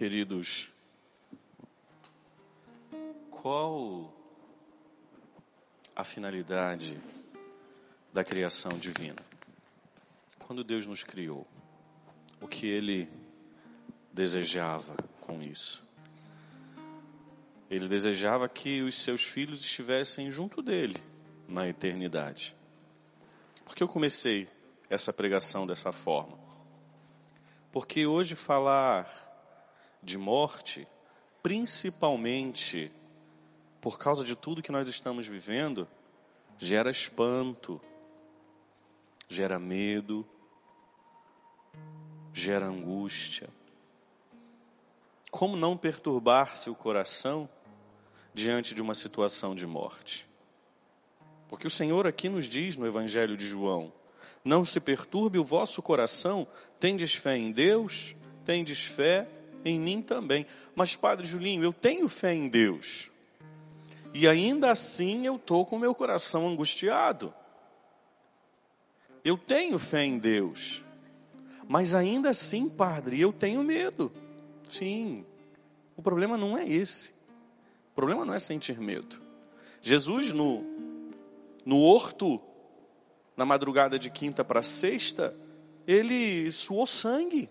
Queridos, qual a finalidade da criação divina? Quando Deus nos criou, o que Ele desejava com isso? Ele desejava que os seus filhos estivessem junto dele na eternidade. Por que eu comecei essa pregação dessa forma? Porque hoje falar de morte, principalmente por causa de tudo que nós estamos vivendo, gera espanto, gera medo, gera angústia. Como não perturbar seu coração diante de uma situação de morte? Porque o Senhor aqui nos diz no Evangelho de João: Não se perturbe o vosso coração, tendes fé em Deus, tendes fé em mim também. Mas, Padre Julinho, eu tenho fé em Deus. E ainda assim eu estou com meu coração angustiado. Eu tenho fé em Deus. Mas ainda assim, Padre, eu tenho medo. Sim. O problema não é esse. O problema não é sentir medo. Jesus, no, no horto, na madrugada de quinta para sexta, ele suou sangue.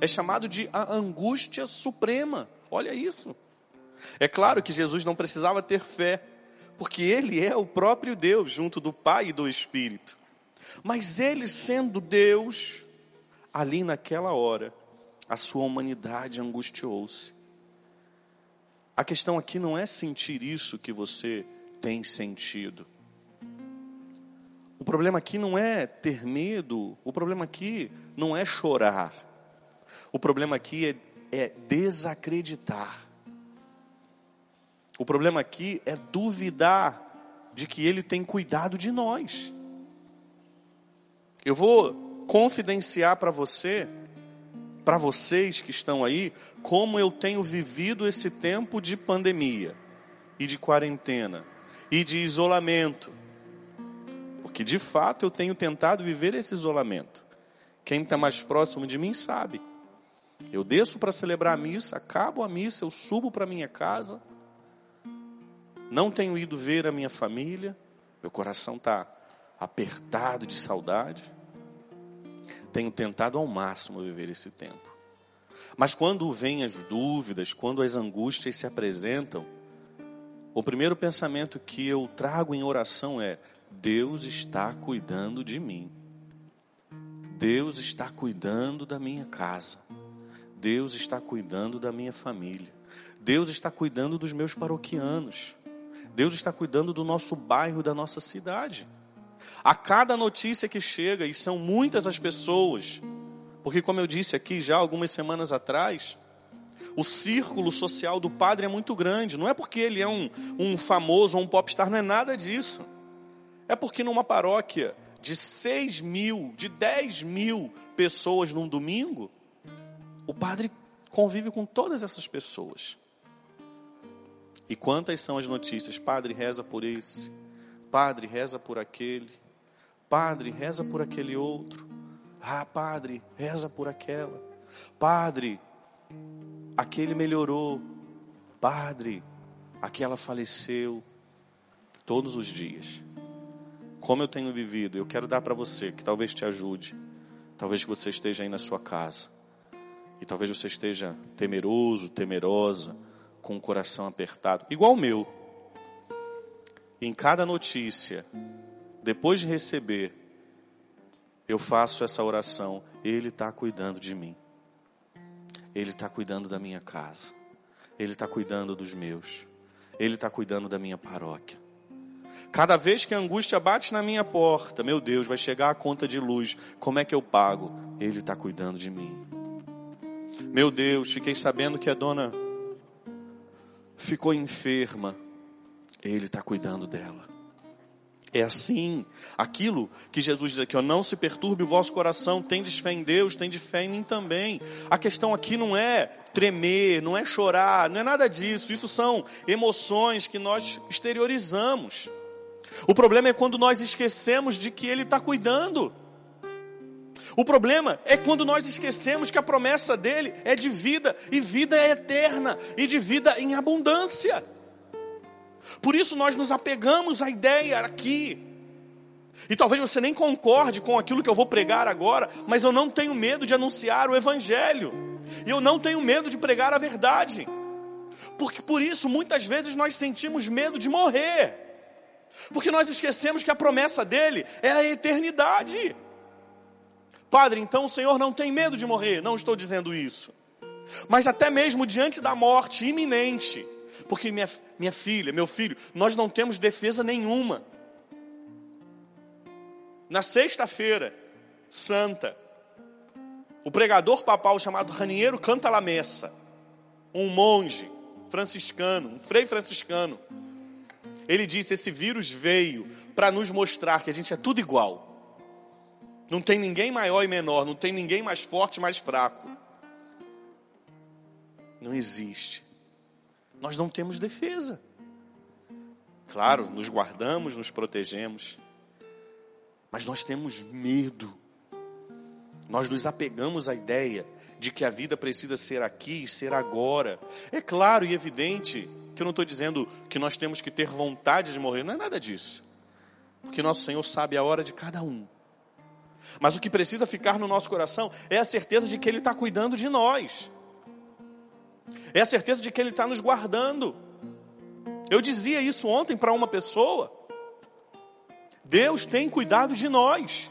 É chamado de a angústia suprema. Olha isso. É claro que Jesus não precisava ter fé, porque ele é o próprio Deus, junto do Pai e do Espírito. Mas ele sendo Deus, ali naquela hora, a sua humanidade angustiou-se. A questão aqui não é sentir isso que você tem sentido. O problema aqui não é ter medo, o problema aqui não é chorar. O problema aqui é, é desacreditar. O problema aqui é duvidar de que Ele tem cuidado de nós. Eu vou confidenciar para você, para vocês que estão aí, como eu tenho vivido esse tempo de pandemia e de quarentena e de isolamento. Porque de fato eu tenho tentado viver esse isolamento. Quem está mais próximo de mim sabe. Eu desço para celebrar a missa, acabo a missa, eu subo para minha casa não tenho ido ver a minha família, meu coração está apertado de saudade. Tenho tentado ao máximo viver esse tempo. Mas quando vêm as dúvidas, quando as angústias se apresentam, o primeiro pensamento que eu trago em oração é: Deus está cuidando de mim. Deus está cuidando da minha casa. Deus está cuidando da minha família. Deus está cuidando dos meus paroquianos. Deus está cuidando do nosso bairro, da nossa cidade. A cada notícia que chega, e são muitas as pessoas, porque, como eu disse aqui já algumas semanas atrás, o círculo social do padre é muito grande. Não é porque ele é um, um famoso ou um popstar, não é nada disso. É porque numa paróquia de 6 mil, de 10 mil pessoas num domingo, o padre convive com todas essas pessoas. E quantas são as notícias? Padre, reza por esse. Padre, reza por aquele. Padre, reza por aquele outro. Ah, padre, reza por aquela. Padre, aquele melhorou. Padre, aquela faleceu. Todos os dias. Como eu tenho vivido, eu quero dar para você, que talvez te ajude. Talvez você esteja aí na sua casa. E talvez você esteja temeroso, temerosa com o coração apertado, igual o meu. Em cada notícia, depois de receber, eu faço essa oração. Ele está cuidando de mim. Ele está cuidando da minha casa. Ele está cuidando dos meus. Ele está cuidando da minha paróquia. Cada vez que a angústia bate na minha porta, meu Deus, vai chegar a conta de luz. Como é que eu pago? Ele está cuidando de mim. Meu Deus, fiquei sabendo que a dona ficou enferma, Ele está cuidando dela. É assim, aquilo que Jesus diz aqui, ó, não se perturbe o vosso coração, tendes fé em Deus, tendes fé em mim também. A questão aqui não é tremer, não é chorar, não é nada disso. Isso são emoções que nós exteriorizamos. O problema é quando nós esquecemos de que Ele está cuidando. O problema é quando nós esquecemos que a promessa dele é de vida, e vida é eterna, e de vida em abundância. Por isso nós nos apegamos à ideia aqui. E talvez você nem concorde com aquilo que eu vou pregar agora, mas eu não tenho medo de anunciar o Evangelho, e eu não tenho medo de pregar a verdade, porque por isso muitas vezes nós sentimos medo de morrer, porque nós esquecemos que a promessa dele é a eternidade. Padre, então o Senhor não tem medo de morrer. Não estou dizendo isso. Mas até mesmo diante da morte iminente, porque minha, minha filha, meu filho, nós não temos defesa nenhuma. Na sexta-feira santa, o pregador papal chamado Raniero Canta la Messa, um monge franciscano, um frei franciscano, ele disse: Esse vírus veio para nos mostrar que a gente é tudo igual. Não tem ninguém maior e menor, não tem ninguém mais forte e mais fraco. Não existe. Nós não temos defesa. Claro, nos guardamos, nos protegemos, mas nós temos medo. Nós nos apegamos à ideia de que a vida precisa ser aqui, ser agora. É claro e evidente que eu não estou dizendo que nós temos que ter vontade de morrer, não é nada disso. Porque nosso Senhor sabe a hora de cada um. Mas o que precisa ficar no nosso coração é a certeza de que Ele está cuidando de nós, é a certeza de que Ele está nos guardando. Eu dizia isso ontem para uma pessoa. Deus tem cuidado de nós.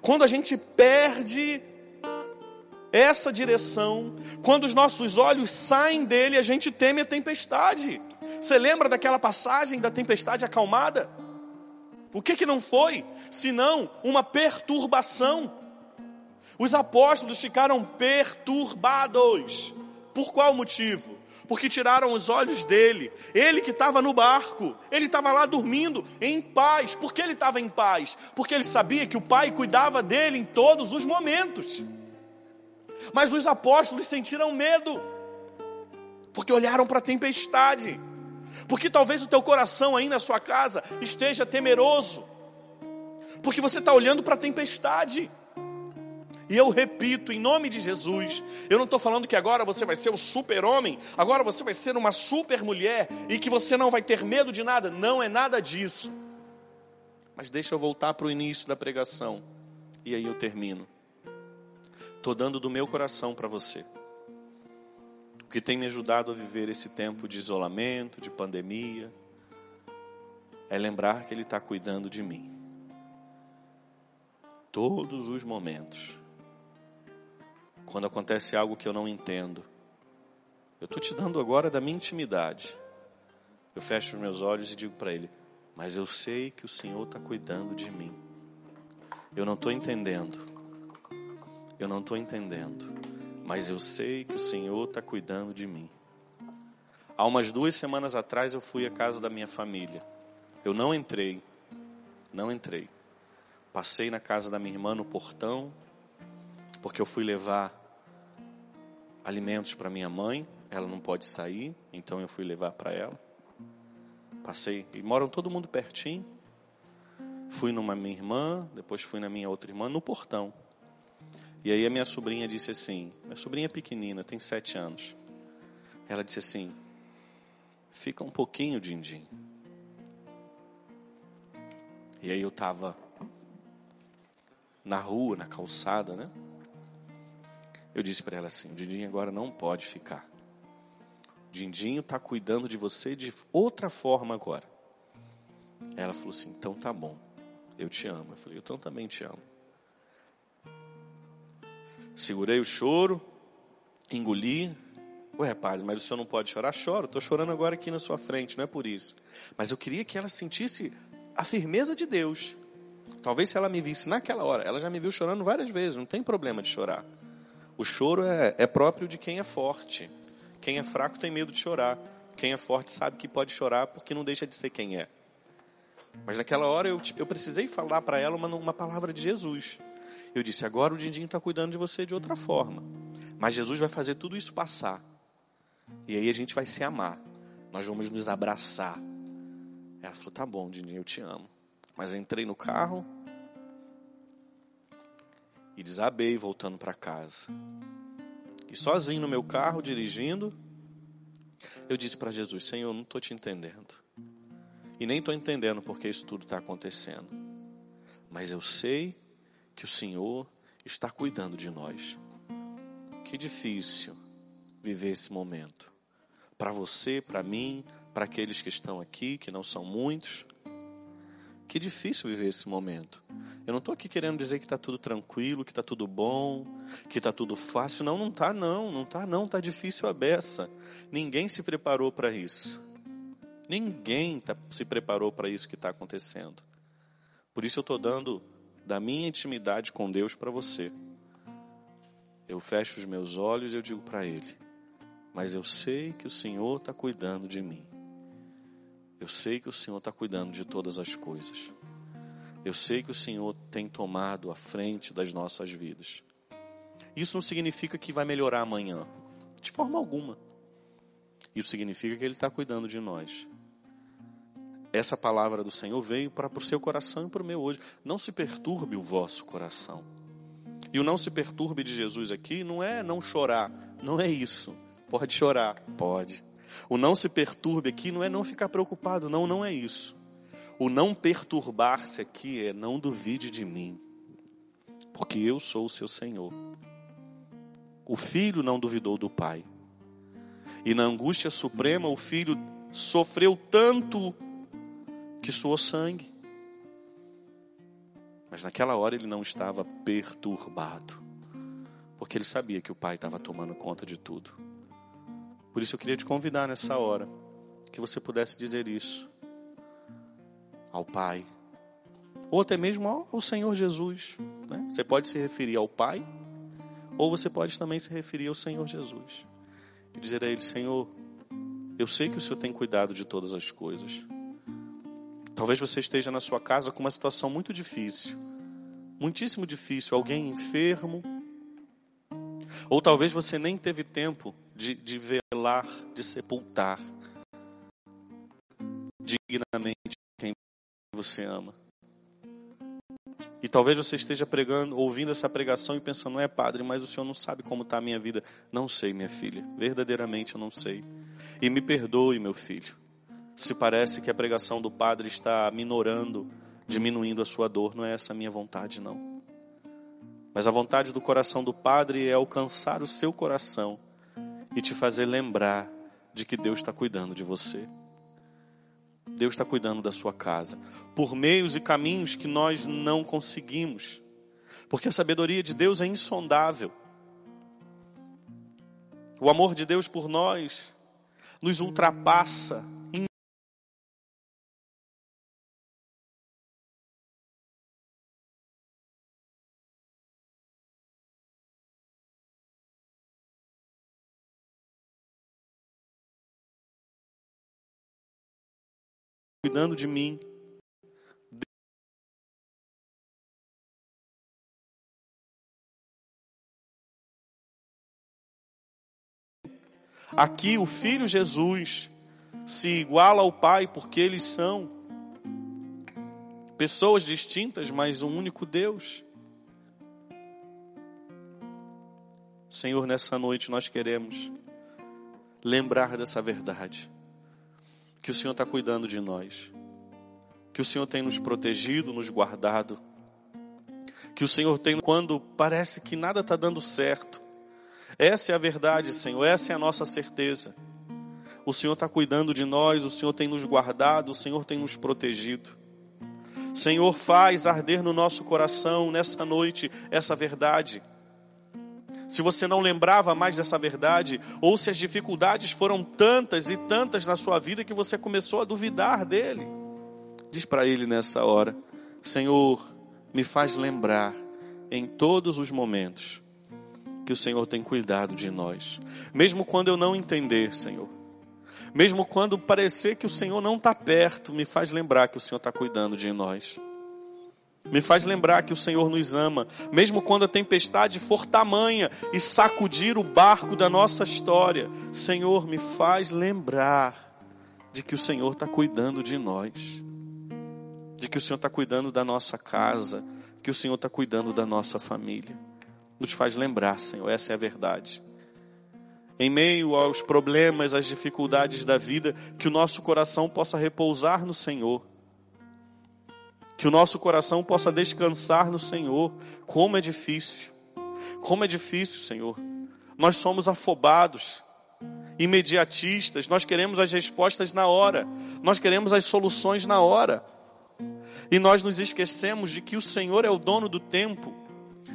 Quando a gente perde essa direção, quando os nossos olhos saem dele, a gente teme a tempestade. Você lembra daquela passagem da tempestade acalmada? O que, que não foi? Senão uma perturbação. Os apóstolos ficaram perturbados. Por qual motivo? Porque tiraram os olhos dele. Ele que estava no barco, ele estava lá dormindo em paz. Por que ele estava em paz? Porque ele sabia que o Pai cuidava dele em todos os momentos. Mas os apóstolos sentiram medo, porque olharam para a tempestade. Porque talvez o teu coração aí na sua casa esteja temeroso. Porque você está olhando para a tempestade. E eu repito, em nome de Jesus, eu não estou falando que agora você vai ser o super-homem, agora você vai ser uma super-mulher e que você não vai ter medo de nada. Não é nada disso. Mas deixa eu voltar para o início da pregação. E aí eu termino. Estou dando do meu coração para você que tem me ajudado a viver esse tempo de isolamento, de pandemia, é lembrar que Ele está cuidando de mim. Todos os momentos. Quando acontece algo que eu não entendo, eu estou te dando agora da minha intimidade. Eu fecho os meus olhos e digo para Ele: Mas eu sei que o Senhor está cuidando de mim. Eu não estou entendendo. Eu não estou entendendo mas eu sei que o Senhor está cuidando de mim. Há umas duas semanas atrás eu fui à casa da minha família. Eu não entrei, não entrei. Passei na casa da minha irmã no portão, porque eu fui levar alimentos para minha mãe. Ela não pode sair, então eu fui levar para ela. Passei, e moram todo mundo pertinho. Fui numa minha irmã, depois fui na minha outra irmã, no portão. E aí a minha sobrinha disse assim, minha sobrinha é pequenina, tem sete anos. Ela disse assim, fica um pouquinho, Dindim. E aí eu estava na rua, na calçada, né? Eu disse para ela assim, o agora não pode ficar. O Dindinho está cuidando de você de outra forma agora. Ela falou assim, então tá bom, eu te amo. Eu falei, eu também te amo. Segurei o choro, engoli. Ué, padre, mas o senhor não pode chorar? Choro, estou chorando agora aqui na sua frente, não é por isso. Mas eu queria que ela sentisse a firmeza de Deus. Talvez se ela me visse naquela hora, ela já me viu chorando várias vezes, não tem problema de chorar. O choro é, é próprio de quem é forte. Quem é fraco tem medo de chorar. Quem é forte sabe que pode chorar porque não deixa de ser quem é. Mas naquela hora eu, eu precisei falar para ela uma, uma palavra de Jesus. Eu disse: agora o Dindinho está cuidando de você de outra forma. Mas Jesus vai fazer tudo isso passar. E aí a gente vai se amar. Nós vamos nos abraçar. Ela falou: tá bom, Dindinho, eu te amo. Mas entrei no carro. E desabei voltando para casa. E sozinho no meu carro, dirigindo, eu disse para Jesus: Senhor, não estou te entendendo. E nem estou entendendo porque isso tudo está acontecendo. Mas eu sei que o Senhor está cuidando de nós. Que difícil viver esse momento. Para você, para mim, para aqueles que estão aqui, que não são muitos. Que difícil viver esse momento. Eu não estou aqui querendo dizer que está tudo tranquilo, que está tudo bom, que está tudo fácil. Não, não está não, não está não, está difícil a beça. Ninguém se preparou para isso. Ninguém tá, se preparou para isso que está acontecendo. Por isso eu estou dando da minha intimidade com Deus para você. Eu fecho os meus olhos e eu digo para Ele: Mas eu sei que o Senhor está cuidando de mim. Eu sei que o Senhor está cuidando de todas as coisas. Eu sei que o Senhor tem tomado a frente das nossas vidas. Isso não significa que vai melhorar amanhã, de forma alguma. Isso significa que Ele está cuidando de nós. Essa palavra do Senhor veio para o seu coração e para o meu hoje. Não se perturbe o vosso coração. E o não se perturbe de Jesus aqui não é não chorar, não é isso. Pode chorar, pode. O não se perturbe aqui não é não ficar preocupado, não, não é isso. O não perturbar-se aqui é não duvide de mim, porque eu sou o seu Senhor. O filho não duvidou do pai. E na angústia suprema, o filho sofreu tanto que suou sangue. Mas naquela hora ele não estava perturbado, porque ele sabia que o pai estava tomando conta de tudo. Por isso eu queria te convidar nessa hora que você pudesse dizer isso ao Pai, ou até mesmo ao, Senhor Jesus. Né? Você pode se referir ao Pai, ou você pode também se referir ao Senhor Jesus e dizer a Ele: Senhor, eu sei que o Senhor tem cuidado de todas as coisas. Talvez você esteja na sua casa com uma situação muito difícil, muitíssimo difícil, alguém enfermo, ou talvez você nem teve tempo de, de velar, de sepultar dignamente quem você ama. E talvez você esteja pregando, ouvindo essa pregação e pensando, não é padre, mas o senhor não sabe como está a minha vida. Não sei, minha filha. Verdadeiramente eu não sei. E me perdoe, meu filho, se parece que a pregação do padre está minorando, diminuindo a sua dor. Não é essa a minha vontade, não. Mas a vontade do coração do Padre é alcançar o seu coração e te fazer lembrar de que Deus está cuidando de você. Deus está cuidando da sua casa, por meios e caminhos que nós não conseguimos, porque a sabedoria de Deus é insondável. O amor de Deus por nós nos ultrapassa cuidando de mim. Aqui o Filho Jesus se iguala ao Pai porque eles são pessoas distintas, mas um único Deus. Senhor, nessa noite nós queremos lembrar dessa verdade que o Senhor está cuidando de nós, que o Senhor tem nos protegido, nos guardado, que o Senhor tem quando parece que nada está dando certo. Essa é a verdade, Senhor, essa é a nossa certeza. O Senhor está cuidando de nós, o Senhor tem nos guardado, o Senhor tem nos protegido. Senhor, faz arder no nosso coração nessa noite essa verdade se você não lembrava mais dessa verdade, ou se as dificuldades foram tantas e tantas na sua vida que você começou a duvidar dele, diz para ele nessa hora: Senhor, me faz lembrar em todos os momentos que o Senhor tem cuidado de nós, mesmo quando eu não entender, Senhor. Mesmo quando parecer que o Senhor não está perto, me faz lembrar que o Senhor está cuidando de nós. Me faz lembrar que o Senhor nos ama, mesmo quando a tempestade for tamanha e sacudir o barco da nossa história. Senhor, me faz lembrar de que o Senhor está cuidando de nós, de que o Senhor está cuidando da nossa casa, que o Senhor está cuidando da nossa família. Nos faz lembrar, Senhor, essa é a verdade. Em meio aos problemas, às dificuldades da vida, que o nosso coração possa repousar no Senhor. Que o nosso coração possa descansar no Senhor. Como é difícil. Como é difícil, Senhor. Nós somos afobados, imediatistas, nós queremos as respostas na hora, nós queremos as soluções na hora. E nós nos esquecemos de que o Senhor é o dono do tempo,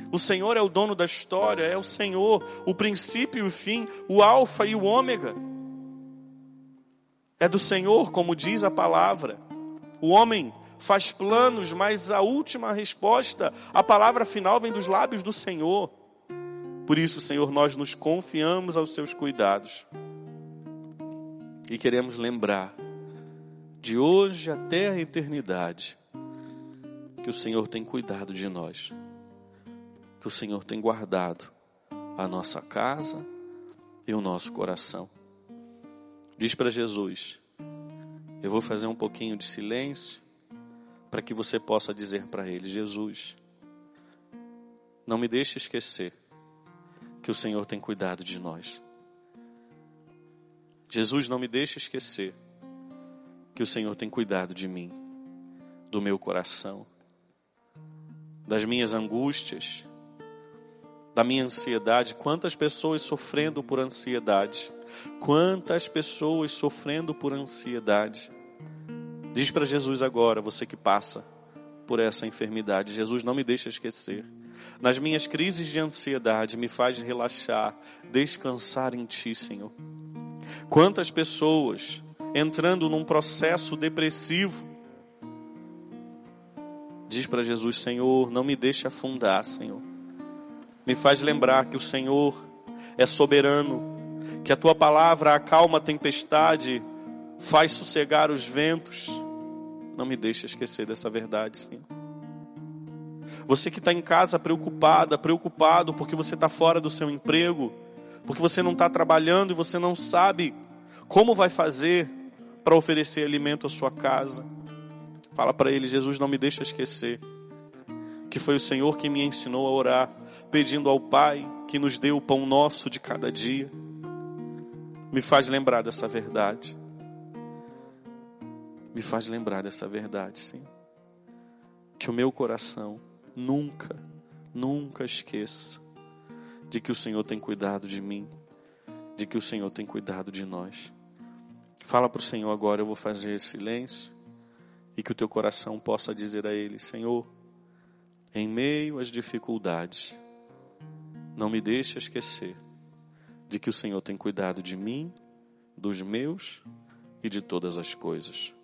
o Senhor é o dono da história, é o Senhor, o princípio e o fim, o Alfa e o Ômega. É do Senhor, como diz a palavra. O homem faz planos, mas a última resposta, a palavra final vem dos lábios do Senhor. Por isso, Senhor, nós nos confiamos aos seus cuidados. E queremos lembrar, de hoje até a eternidade, que o Senhor tem cuidado de nós, que o Senhor tem guardado a nossa casa e o nosso coração. Diz para Jesus: Eu vou fazer um pouquinho de silêncio para que você possa dizer para ele: Jesus, não me deixe esquecer que o Senhor tem cuidado de nós. Jesus, não me deixe esquecer que o Senhor tem cuidado de mim, do meu coração, das minhas angústias, da minha ansiedade. Quantas pessoas sofrendo por ansiedade? Quantas pessoas sofrendo por ansiedade? Diz para Jesus agora, você que passa por essa enfermidade: Jesus, não me deixa esquecer nas minhas crises de ansiedade, me faz relaxar, descansar em Ti, Senhor. Quantas pessoas entrando num processo depressivo, diz para Jesus: Senhor, não me deixe afundar, Senhor. Me faz lembrar que o Senhor é soberano, que a Tua palavra acalma a tempestade, faz sossegar os ventos. Não me deixe esquecer dessa verdade, Senhor. Você que está em casa preocupada, preocupado porque você está fora do seu emprego, porque você não está trabalhando e você não sabe como vai fazer para oferecer alimento à sua casa. Fala para ele: Jesus, não me deixa esquecer que foi o Senhor que me ensinou a orar, pedindo ao Pai que nos dê o pão nosso de cada dia. Me faz lembrar dessa verdade. Me faz lembrar dessa verdade, sim. Que o meu coração nunca, nunca esqueça de que o Senhor tem cuidado de mim, de que o Senhor tem cuidado de nós. Fala para o Senhor agora, eu vou fazer silêncio e que o teu coração possa dizer a Ele: Senhor, em meio às dificuldades, não me deixe esquecer de que o Senhor tem cuidado de mim, dos meus e de todas as coisas.